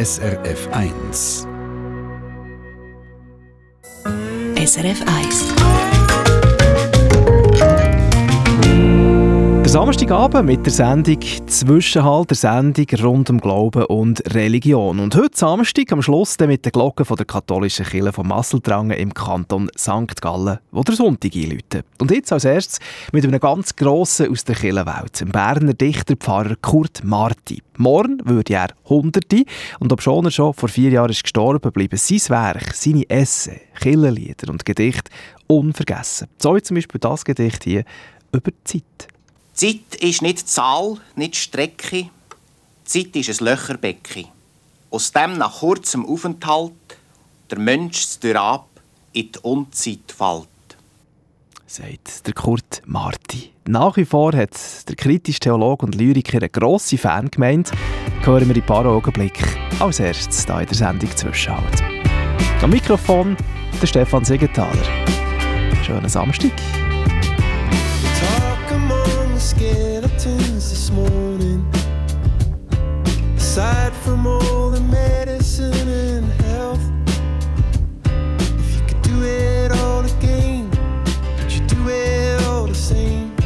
SRF 1. SRF 1. Samstagabend mit der Sendung Zwischenhalt, der Sendung rund um Glauben und Religion. Und heute Samstag am Schluss dann mit den Glocken von der katholischen Kirche von Masseldrangen im Kanton St. Gallen, wo der Sonntag einläutet. Und jetzt als erstes mit einem ganz Grossen aus der Kirchenwelt, dem Berner Dichter Pfarrer Kurt Marti. Morgen würde er Hunderte und obschon er schon vor vier Jahren ist gestorben, bleiben sein Werk, seine Esse, Kirchenlieder und Gedichte unvergessen. So wie zum Beispiel das Gedicht hier über die Zeit. Zeit ist nicht Zahl, nicht Strecke. Zeit ist ein Löcherbecken. Aus dem nach kurzem Aufenthalt der Mensch ab in die Unzeit fällt. Sagt der Kurt Marti. Nach wie vor hat der kritische Theologe und Lyriker eine grosse Fangemeinde. Hören wir in ein paar Augenblicken als erstes hier in der Sendung Zwischenhalt. Am Mikrofon der Stefan Siegenthaler. Schönen Samstag. Skeletons this morning. Aside from all the medicine and health, if you could do it all again, would you do it all the same?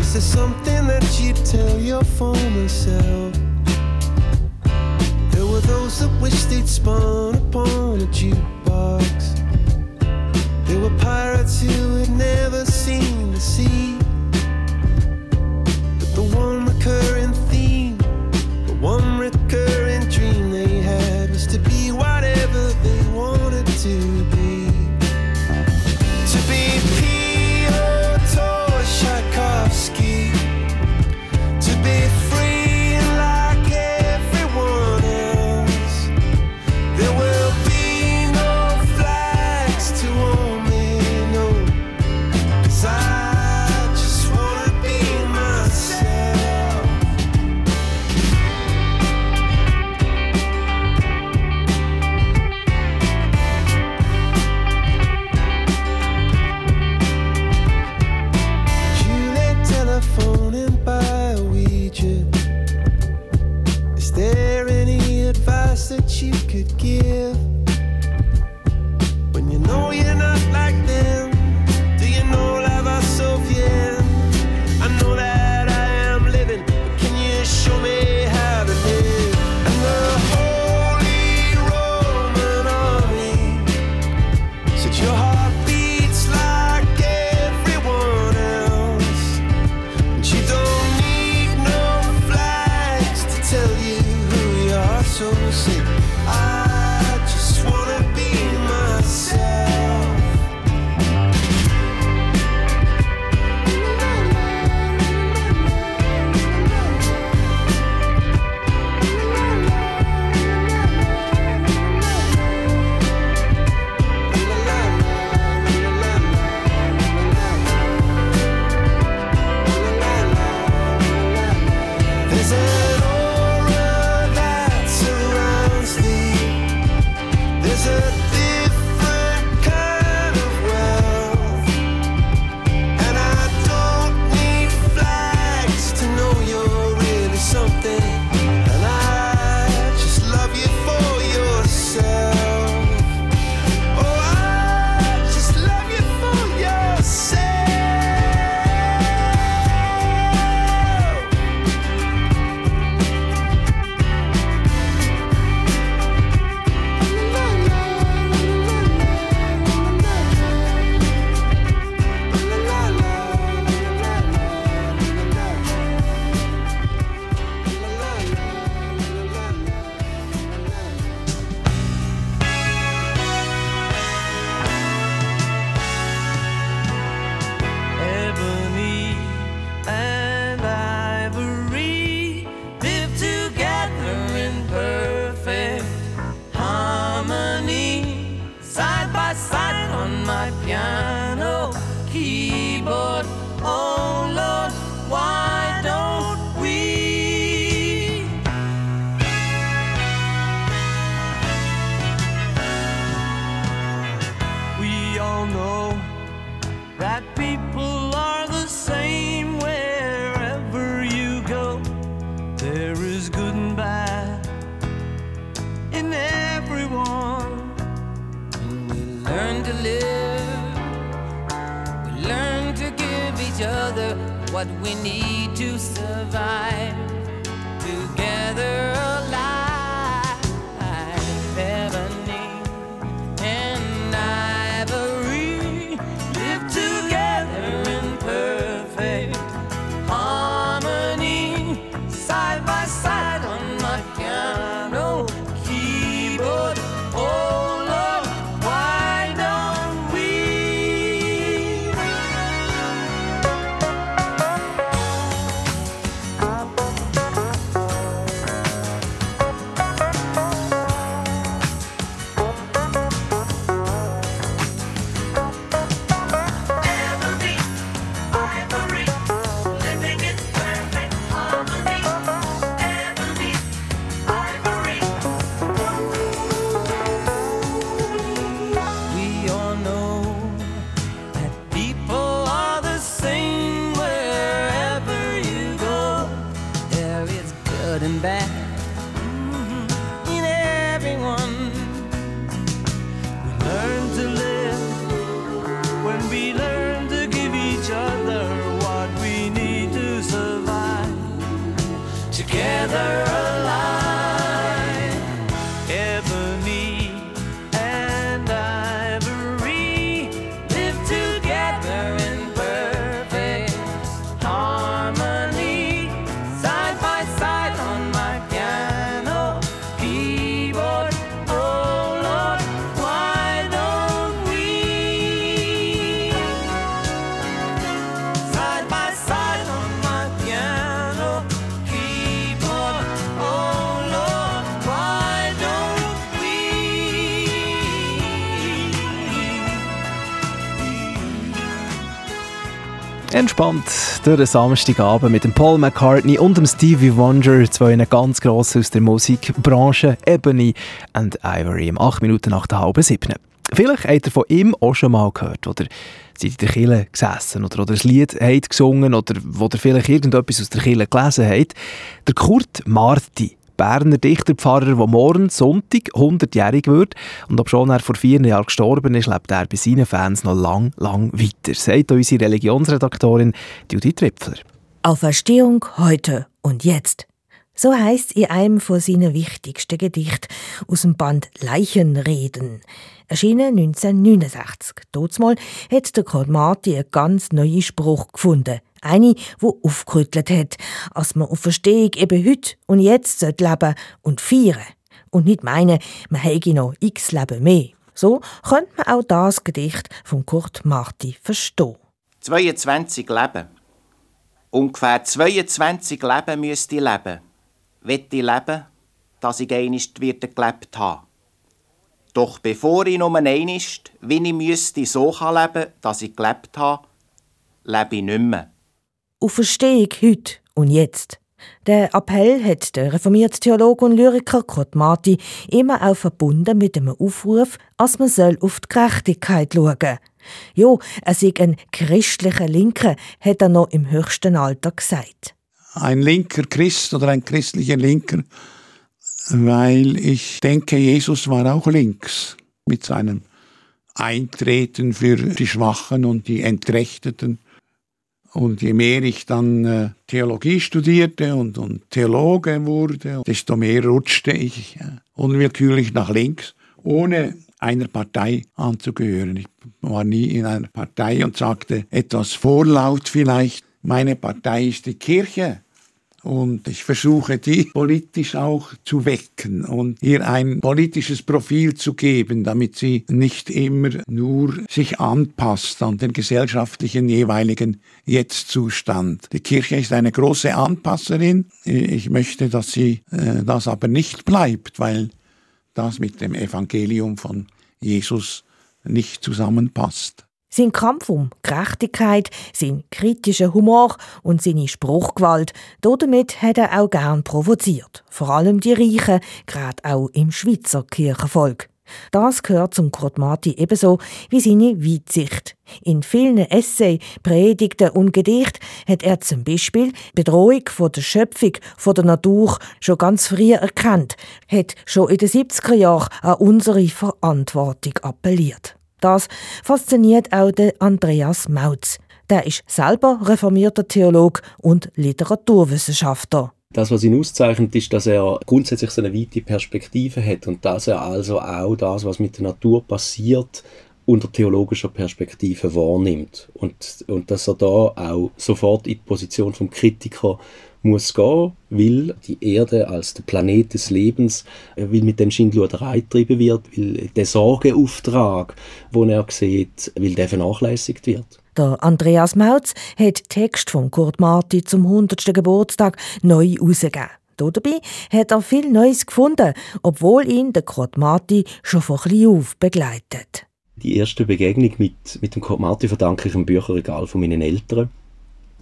Is there something that you'd tell your former self? There were those that wished they'd spun upon a jukebox. There were pirates who had never seen the sea there any advice that you could give? To live. We learn to give each other what we need to survive. Together Entspannt durch den Samstagabend mit dem Paul McCartney und dem Stevie Wonder, zwei ganz gross aus der Musikbranche, Ebony and Ivory, um 8 Minuten nach der halben siebten. Vielleicht habt ihr von ihm auch schon mal gehört, oder seid in der Kille gesessen oder, oder ein Lied habt gesungen oder wo vielleicht irgendetwas aus der Kille gelesen habt. Der Kurt Marti, Berner Dichterpfarrer, der morgen Sonntag 100-jährig wird und obschon er vor vier Jahren gestorben ist, lebt er bei seinen Fans noch lang, lang weiter, sagt unsere Religionsredaktorin Judith Tripfler. Auferstehung heute und jetzt. So heißt in einem von seinen wichtigsten Gedicht aus dem Band Leichenreden. Erschienen 1969. Dortmal hat der Karl Marti einen ganz neuen Spruch gefunden. Eine, wo aufgerüttelt hat, dass man auf Verstehung eben heute und jetzt leben sollte und feiern. Und nicht meinen, man hätte noch x Leben mehr. So könnte man auch das Gedicht von Kurt Marti verstehen. 22 Leben. Ungefähr 22 Leben müsste ich leben. Wette ich leben, dass ich einst wieder gelebt habe. Doch bevor ich nur einst, wie ich müsste, so kann leben, dass ich gelebt habe, lebe ich nicht mehr. Auf Verstehung heute und jetzt. Der Appell hat der reformierte Theologe und Lyriker Kurt Marti immer auch verbunden mit dem Aufruf, dass man soll auf die Gerechtigkeit schauen soll. Jo, er sei ein christlicher Linker, hat er noch im höchsten Alter gesagt. Ein linker Christ oder ein christlicher Linker, weil ich denke, Jesus war auch links mit seinem Eintreten für die Schwachen und die Entrechteten. Und je mehr ich dann äh, Theologie studierte und, und Theologe wurde, desto mehr rutschte ich unwillkürlich nach links, ohne einer Partei anzugehören. Ich war nie in einer Partei und sagte etwas vorlaut vielleicht, meine Partei ist die Kirche. Und ich versuche, die politisch auch zu wecken und ihr ein politisches Profil zu geben, damit sie nicht immer nur sich anpasst an den gesellschaftlichen jeweiligen Jetzt-Zustand. Die Kirche ist eine große Anpasserin. Ich möchte, dass sie äh, das aber nicht bleibt, weil das mit dem Evangelium von Jesus nicht zusammenpasst. Sein Kampf um Gerechtigkeit, sein kritischer Humor und seine Spruchgewalt, damit hat er auch gern provoziert. Vor allem die Reichen, gerade auch im Schweizer Kirchenvolk. Das gehört zum Kurt Marti ebenso wie seine Weitsicht. In vielen Essays, Predigten und Gedichten hat er zum Beispiel die Bedrohung von der Schöpfung, von der Natur schon ganz früh erkannt, hat schon in den 70er Jahren an unsere Verantwortung appelliert. Das fasziniert auch den Andreas Mautz. Der ist selber reformierter Theolog und Literaturwissenschaftler. Das, was ihn auszeichnet, ist, dass er grundsätzlich so eine weite Perspektive hat und dass er also auch das, was mit der Natur passiert, unter theologischer Perspektive wahrnimmt. Und, und dass er da auch sofort in die Position vom Kritiker muss gehen, weil die Erde als der Planet des Lebens, weil mit dem Schindluderei getrieben wird, weil der Sorgeauftrag, den er sieht, weil der vernachlässigt wird. Der Andreas Mautz hat Text von Kurt Marti zum 100. Geburtstag neu herausgegeben. Dabei hat er viel Neues gefunden, obwohl ihn der Kurt Marti schon von klein auf begleitet. Die erste Begegnung mit, mit dem Kurt Marti verdanke ich im Bücherregal von meinen Eltern.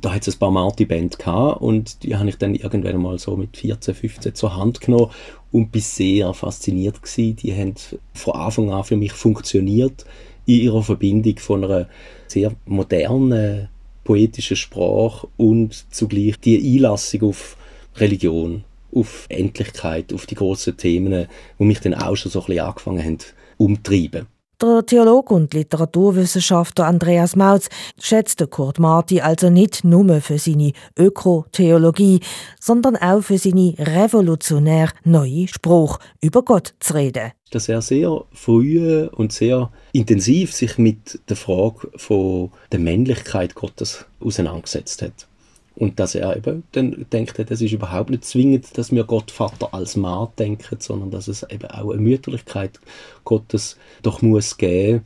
Da hat es ein paar Marti-Band und die habe ich dann irgendwann mal so mit 14, 15 zur Hand genommen und bin sehr fasziniert gewesen. Die haben von Anfang an für mich funktioniert in ihrer Verbindung von einer sehr modernen poetischen Sprache und zugleich die Einlassung auf Religion, auf Endlichkeit, auf die grossen Themen, die mich dann auch schon so ein bisschen angefangen haben umtreiben. Der Theologe und Literaturwissenschaftler Andreas Mautz schätzte Kurt Marti also nicht nur für seine Ökotheologie, sondern auch für seine revolutionär neue Spruch über Gott zu reden. Dass er sehr früh und sehr intensiv sich mit der Frage von der Männlichkeit Gottes auseinandergesetzt hat. Und dass er eben dann denkt, es ist überhaupt nicht zwingend, dass wir Gott Vater als Mann denken, sondern dass es eben auch eine Mütterlichkeit Gottes doch muss geben.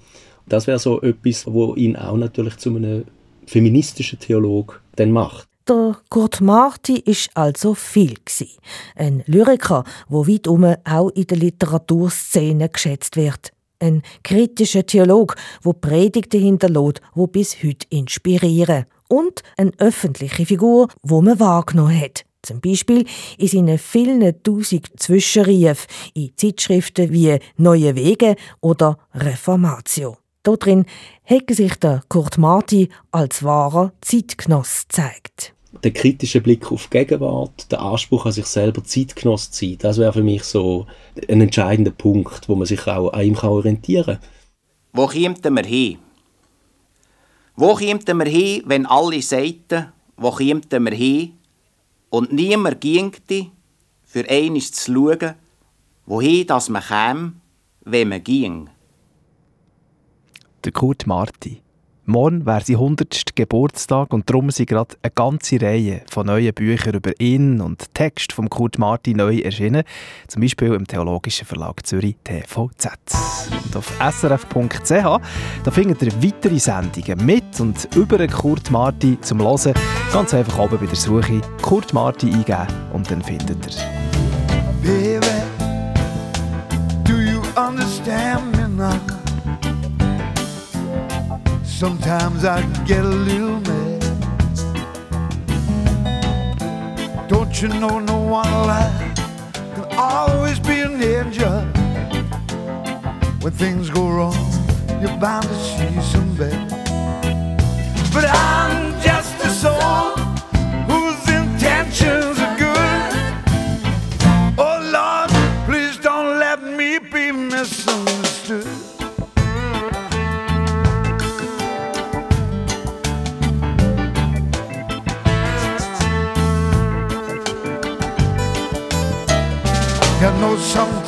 Das wäre so etwas, wo ihn auch natürlich zu einem feministischen Theolog dann macht. Der Kurt Marti ist also viel. Ein Lyriker, wo weit auch in der Literaturszene geschätzt wird. Ein kritischer Theolog, wo Predigten hinterlässt, wo bis heute inspirieren und eine öffentliche Figur, wo man wahrgenommen hat. Zum Beispiel in seinen vielen tausend Zwischenriefen in Zeitschriften wie Neue Wege oder Reformatio. Darin hat sich der Kurt Marti als wahrer Zeitgenoss gezeigt. Der kritische Blick auf die Gegenwart, der Anspruch an sich selber Zeitgenoss zu sein, das wäre für mich so ein entscheidender Punkt, wo man sich auch an ihm orientieren kann. Wo kämen wir hin? Wo kämen wir hin, wenn alle sagten, wo kämen wir hin? Und niemand gingte, für eines zu schauen, wohin das man käme, wenn man ging. Der Kurt Marti. Morgen wäre sein 100. Geburtstag und darum sind gerade eine ganze Reihe von neuen Büchern über ihn und Text von Kurt Marti neu erschienen. Zum Beispiel im Theologischen Verlag Zürich TVZ. Und auf srf.ch da findet ihr weitere Sendungen mit und über Kurt Marti zum Hören. Ganz einfach oben bei der Suche Kurt Marti eingeben und dann findet ihr. Baby, do you understand me now? Sometimes I get a little mad. Don't you know no one alive can always be an angel? When things go wrong, you're bound to see some bad. But I'm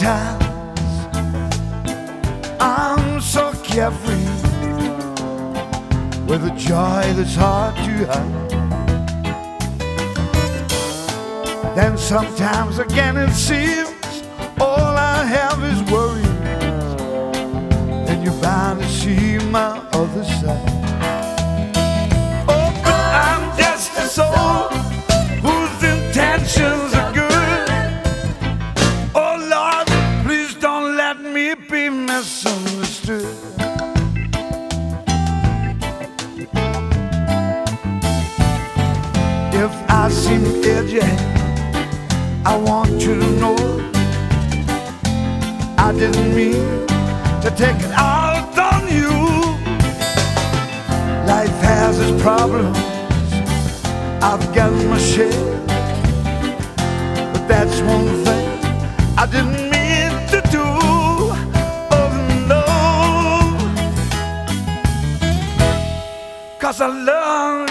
sometimes I'm so carefree with a joy that's hard to hide. Then sometimes again it seems all I have is worries. Then you're bound to see my other side. Oh, but I'm just a soul whose intentions problems, I've got my share. But that's one thing I didn't mean to do. Oh no, cause I love.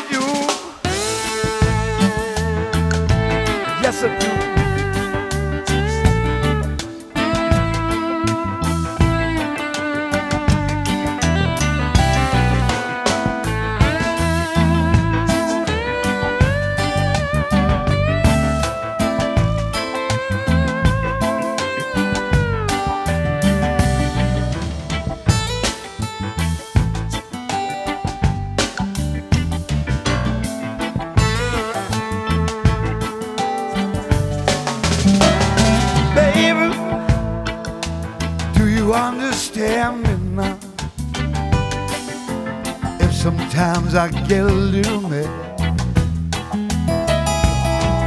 Sometimes I get a little mad,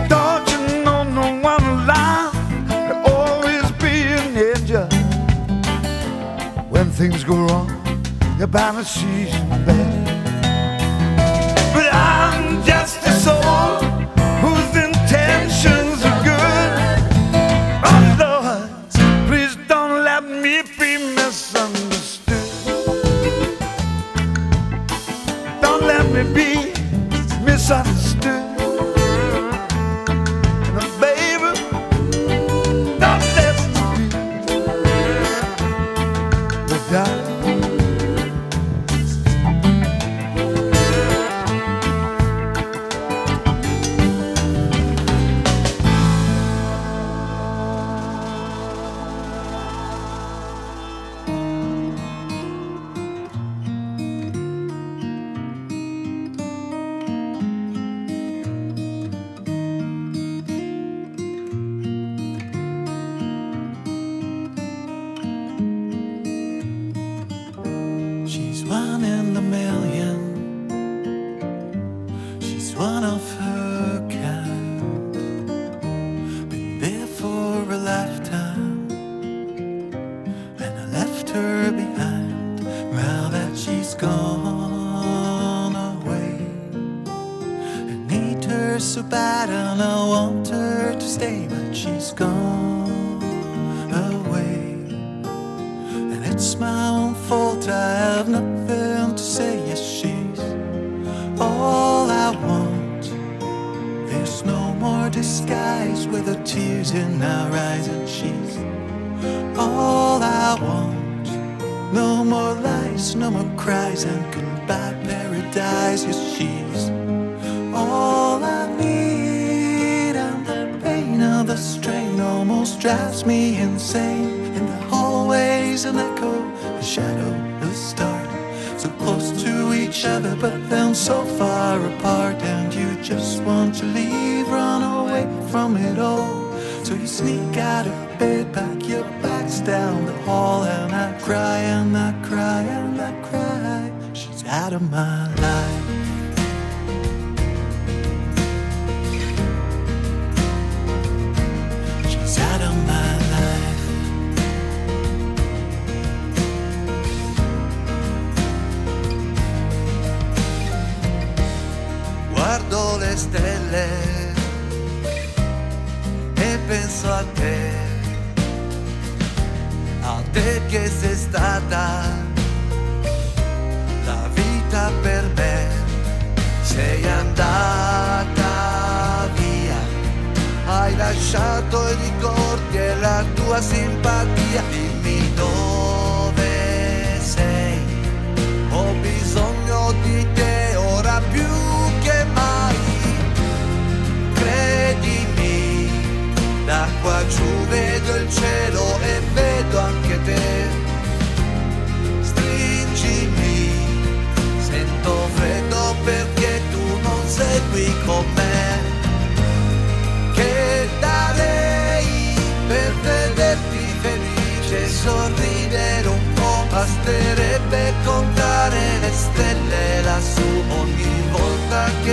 don't you know no one alive can always be an angel? When things go wrong, you're bound to see some bad. But I'm just I have nothing to say. Yes, she's all I want. There's no more disguise with the tears in our eyes, and she's all I want. No more lies, no more cries, and goodbye paradise. Yes, she's all I need, and the pain of the strain almost drives me insane. In the hallways, an echo, a shadow, each other, but then so far apart. And you just want to leave, run away from it all. So you sneak out of bed, pack your bags down the hall, and I cry and I cry and I cry. She's out of my life.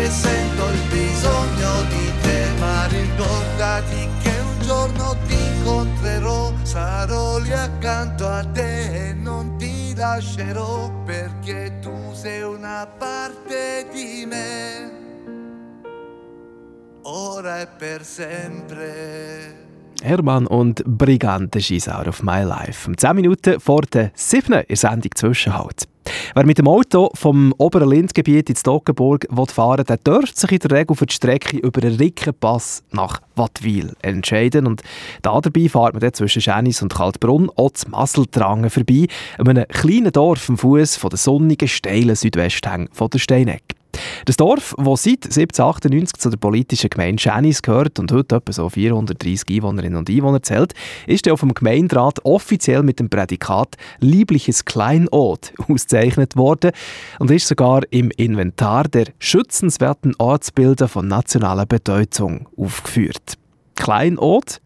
Che sento il bisogno di te, ma ricordati che un giorno ti incontrerò, sarò lì accanto a te e non ti lascerò perché tu sei una parte di me, ora e per sempre. Hermann und Brigante She's Out of My Life. Um 10 Minuten vor der 7. in Sendung Zwischenhalt. Wer mit dem Auto vom oberen Lindgebiet ins Toggenburg fahren will, der dürfte sich in der Regel für die Strecke über den Rickenpass nach Wattwil entscheiden. Und da dabei fährt man dann zwischen Schänis und Kaltbrunn auch zu Masseltrangen vorbei, einem kleinen Dorf am Fuß der sonnigen, steilen Südwesthänge von der Steineck. Das Dorf, das seit 1798 zu der politischen Gemeinde Schänis gehört und heute etwa so 430 Einwohnerinnen und Einwohner zählt, ist auf dem Gemeinderat offiziell mit dem Prädikat «Liebliches Kleinod» ausgezeichnet worden und ist sogar im Inventar der schützenswerten Ortsbilder von nationaler Bedeutung aufgeführt. Kleinod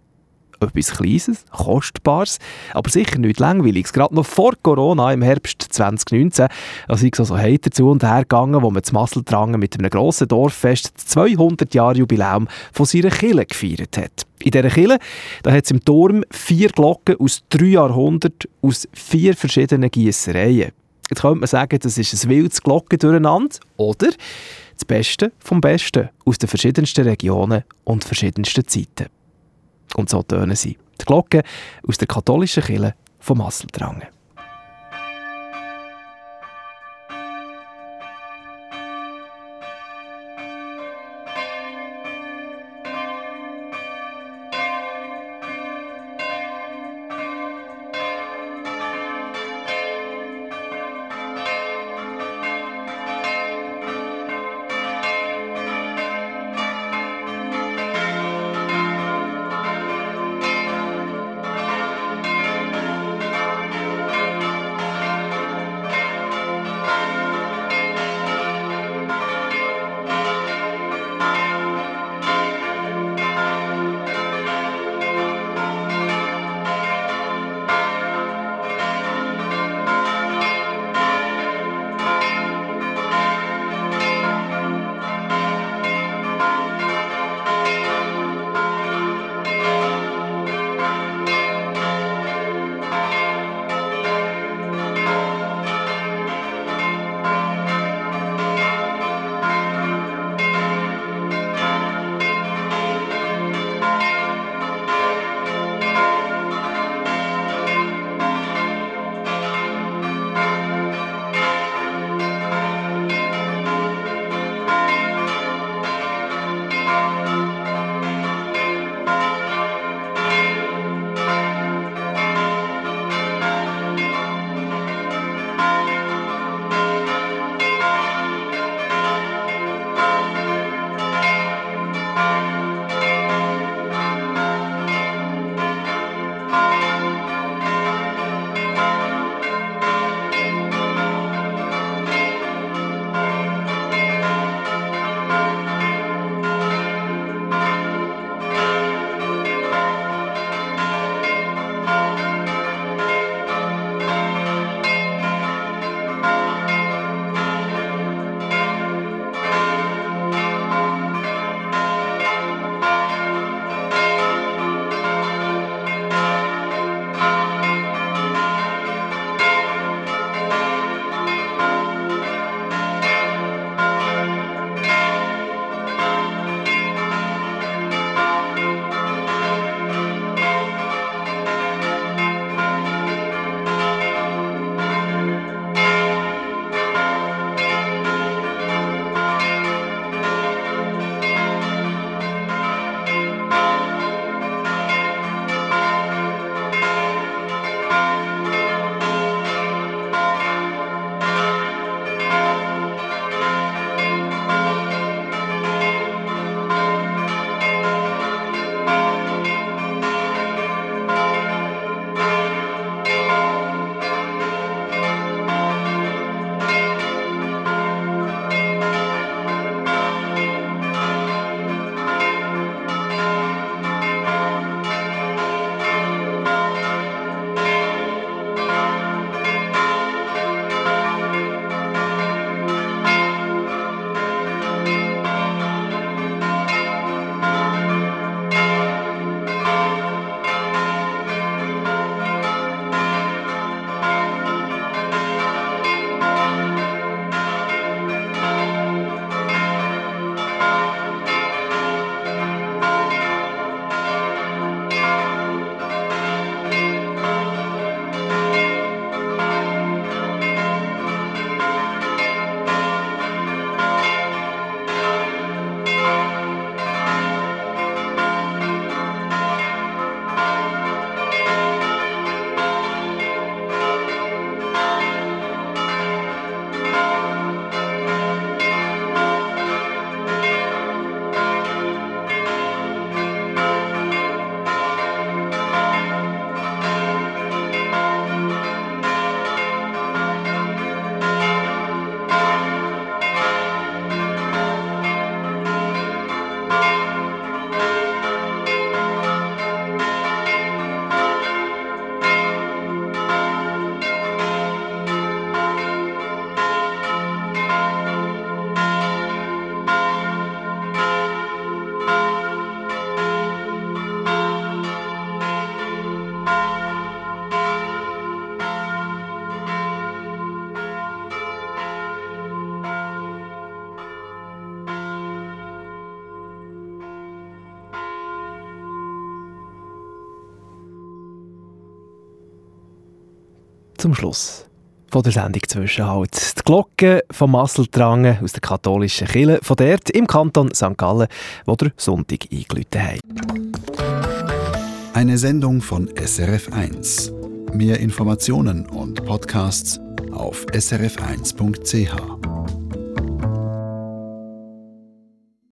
etwas Kleines, Kostbares, aber sicher nicht Langweiliges. Gerade noch vor Corona im Herbst 2019, als ich so, so heiter zu und her gegangen, wo man zu Masseltrangen mit einem grossen Dorffest das 200 Jahre Jubiläum von seiner Kille gefeiert hat. In dieser da hat es im Turm vier Glocken aus drei Jahrhunderten aus vier verschiedenen Gießereien. Jetzt könnte man sagen, das ist ein wildes Glocken durcheinander, oder das Beste vom Besten aus den verschiedensten Regionen und verschiedensten Zeiten. Und so tönen sie. Die Glocken aus der katholischen Kirche von Masseltrangen. Zum Schluss von der Sendung Zwischenhalt. Die Glocke vom Masseltrangen aus der katholischen Kirche von dort im Kanton St. Gallen, wo der Sonntag eingeläutet haben. Eine Sendung von SRF1. Mehr Informationen und Podcasts auf srf1.ch.